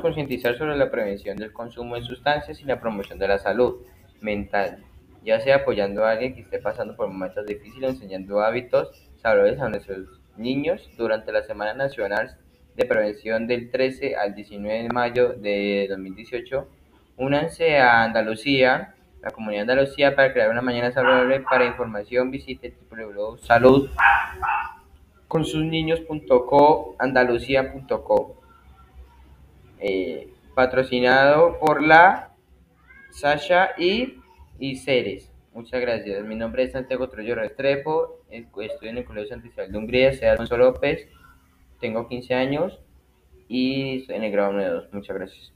concientizar sobre la prevención del consumo de sustancias y la promoción de la salud mental, ya sea apoyando a alguien que esté pasando por momentos difíciles, enseñando hábitos saludables a nuestros niños durante la Semana Nacional de Prevención del 13 al 19 de mayo de 2018. Únanse a Andalucía, la comunidad de Andalucía, para crear una mañana saludable. Para información visite www.saludconsusniños.co, andalucía.co. Eh, patrocinado por la Sasha y, Ceres. Muchas gracias. Mi nombre es Santiago Trujillo Restrepo. Estoy en el Colegio Santa Isabel de Hungría, soy Alfonso López. Tengo 15 años y estoy en el grado 9 2. Muchas gracias.